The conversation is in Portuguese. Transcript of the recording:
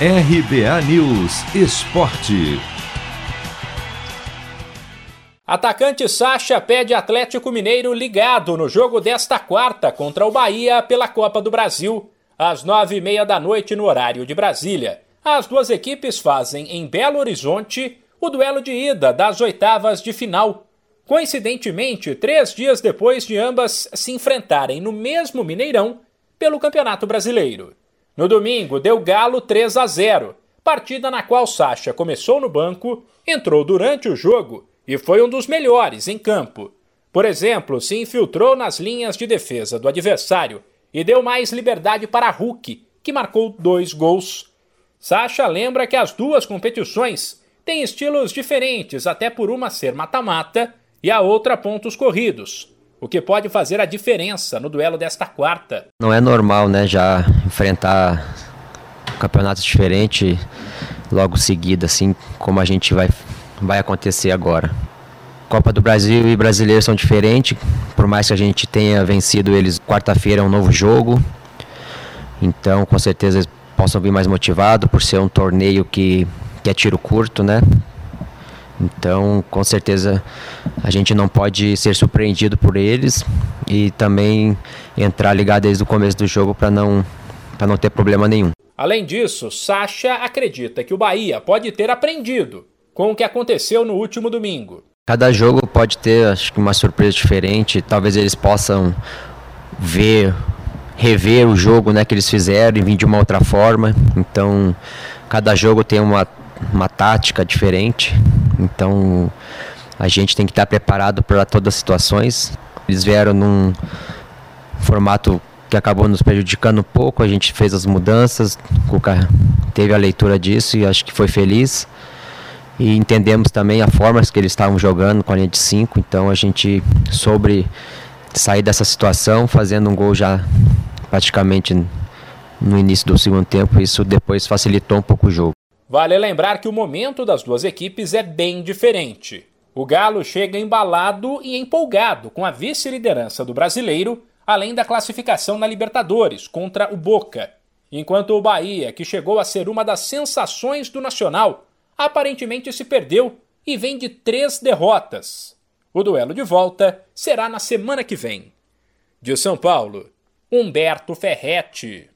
RBA News Esporte. Atacante Sacha pede Atlético Mineiro ligado no jogo desta quarta contra o Bahia pela Copa do Brasil, às nove e meia da noite no horário de Brasília. As duas equipes fazem em Belo Horizonte o duelo de ida das oitavas de final. Coincidentemente, três dias depois de ambas se enfrentarem no mesmo Mineirão pelo Campeonato Brasileiro. No domingo, deu Galo 3 a 0, partida na qual Sacha começou no banco, entrou durante o jogo e foi um dos melhores em campo. Por exemplo, se infiltrou nas linhas de defesa do adversário e deu mais liberdade para Hulk, que marcou dois gols. Sacha lembra que as duas competições têm estilos diferentes, até por uma ser mata-mata e a outra pontos corridos o que pode fazer a diferença no duelo desta quarta. Não é normal, né, já enfrentar campeonatos diferentes logo seguida, assim como a gente vai, vai acontecer agora. Copa do Brasil e brasileiro são diferentes, por mais que a gente tenha vencido eles quarta-feira é um novo jogo. Então, com certeza eles possam vir mais motivados por ser um torneio que, que é tiro curto, né? Então, com certeza, a gente não pode ser surpreendido por eles e também entrar ligado desde o começo do jogo para não, não ter problema nenhum. Além disso, Sacha acredita que o Bahia pode ter aprendido com o que aconteceu no último domingo. Cada jogo pode ter, acho que, uma surpresa diferente. Talvez eles possam ver, rever o jogo né, que eles fizeram e vir de uma outra forma. Então, cada jogo tem uma, uma tática diferente. Então a gente tem que estar preparado para todas as situações. Eles vieram num formato que acabou nos prejudicando um pouco, a gente fez as mudanças, o Cuca teve a leitura disso e acho que foi feliz. E entendemos também a forma que eles estavam jogando com a linha de 5, então a gente soube sair dessa situação fazendo um gol já praticamente no início do segundo tempo, isso depois facilitou um pouco o jogo. Vale lembrar que o momento das duas equipes é bem diferente. O Galo chega embalado e empolgado com a vice-liderança do brasileiro, além da classificação na Libertadores contra o Boca. Enquanto o Bahia, que chegou a ser uma das sensações do Nacional, aparentemente se perdeu e vem de três derrotas. O duelo de volta será na semana que vem. De São Paulo, Humberto Ferretti.